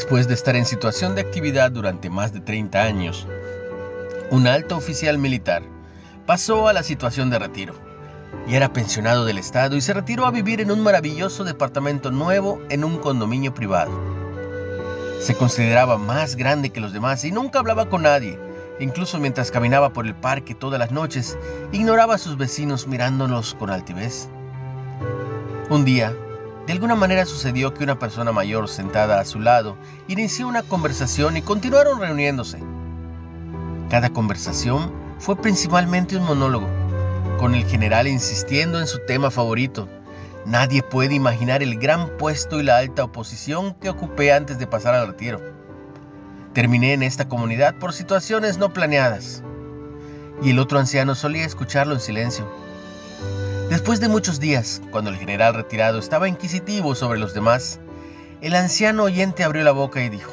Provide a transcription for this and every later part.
Después de estar en situación de actividad durante más de 30 años, un alto oficial militar pasó a la situación de retiro y era pensionado del Estado y se retiró a vivir en un maravilloso departamento nuevo en un condominio privado. Se consideraba más grande que los demás y nunca hablaba con nadie. Incluso mientras caminaba por el parque todas las noches, ignoraba a sus vecinos mirándolos con altivez. Un día, de alguna manera sucedió que una persona mayor sentada a su lado inició una conversación y continuaron reuniéndose. Cada conversación fue principalmente un monólogo, con el general insistiendo en su tema favorito. Nadie puede imaginar el gran puesto y la alta oposición que ocupé antes de pasar al retiro. Terminé en esta comunidad por situaciones no planeadas. Y el otro anciano solía escucharlo en silencio. Después de muchos días, cuando el general retirado estaba inquisitivo sobre los demás, el anciano oyente abrió la boca y dijo,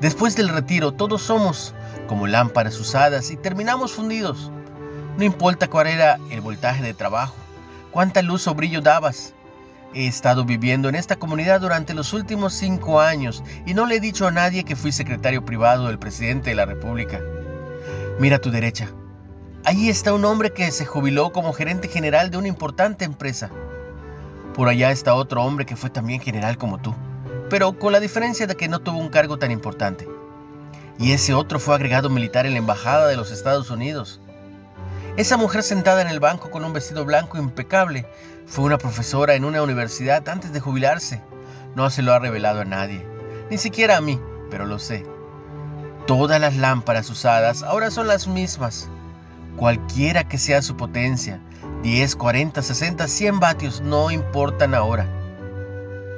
Después del retiro todos somos como lámparas usadas y terminamos fundidos. No importa cuál era el voltaje de trabajo, cuánta luz o brillo dabas. He estado viviendo en esta comunidad durante los últimos cinco años y no le he dicho a nadie que fui secretario privado del presidente de la República. Mira a tu derecha. Allí está un hombre que se jubiló como gerente general de una importante empresa. Por allá está otro hombre que fue también general como tú, pero con la diferencia de que no tuvo un cargo tan importante. Y ese otro fue agregado militar en la Embajada de los Estados Unidos. Esa mujer sentada en el banco con un vestido blanco impecable fue una profesora en una universidad antes de jubilarse. No se lo ha revelado a nadie, ni siquiera a mí, pero lo sé. Todas las lámparas usadas ahora son las mismas. Cualquiera que sea su potencia, 10, 40, 60, 100 vatios, no importan ahora.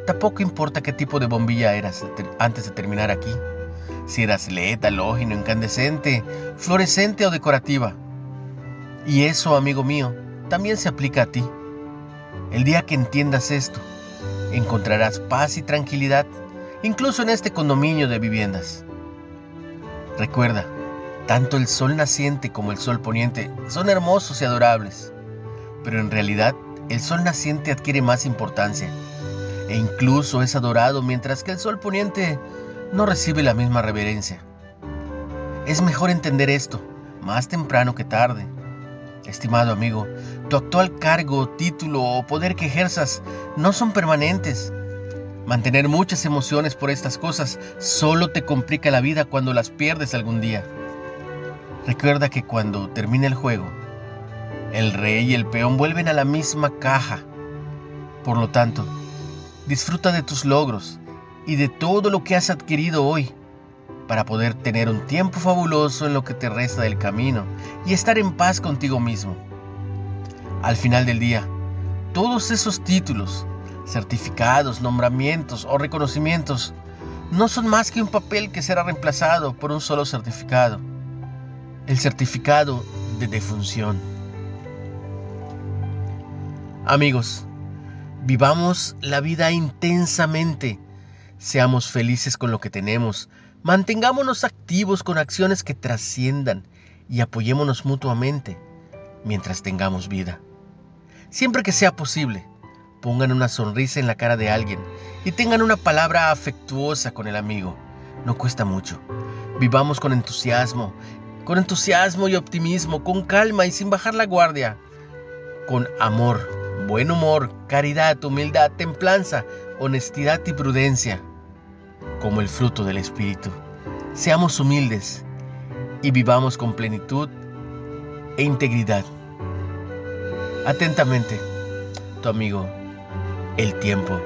Tampoco importa qué tipo de bombilla eras antes de terminar aquí. Si eras LED, halógeno, incandescente, fluorescente o decorativa. Y eso, amigo mío, también se aplica a ti. El día que entiendas esto, encontrarás paz y tranquilidad, incluso en este condominio de viviendas. Recuerda, tanto el sol naciente como el sol poniente son hermosos y adorables, pero en realidad el sol naciente adquiere más importancia e incluso es adorado mientras que el sol poniente no recibe la misma reverencia. Es mejor entender esto más temprano que tarde Estimado amigo, tu actual cargo, título o poder que ejerzas no son permanentes. Mantener muchas emociones por estas cosas solo te complica la vida cuando las pierdes algún día. Recuerda que cuando termine el juego, el rey y el peón vuelven a la misma caja. Por lo tanto, disfruta de tus logros y de todo lo que has adquirido hoy para poder tener un tiempo fabuloso en lo que te resta del camino y estar en paz contigo mismo. Al final del día, todos esos títulos, certificados, nombramientos o reconocimientos no son más que un papel que será reemplazado por un solo certificado, el certificado de defunción. Amigos, vivamos la vida intensamente, seamos felices con lo que tenemos, Mantengámonos activos con acciones que trasciendan y apoyémonos mutuamente mientras tengamos vida. Siempre que sea posible, pongan una sonrisa en la cara de alguien y tengan una palabra afectuosa con el amigo. No cuesta mucho. Vivamos con entusiasmo, con entusiasmo y optimismo, con calma y sin bajar la guardia, con amor, buen humor, caridad, humildad, templanza, honestidad y prudencia como el fruto del Espíritu. Seamos humildes y vivamos con plenitud e integridad. Atentamente, tu amigo, el tiempo.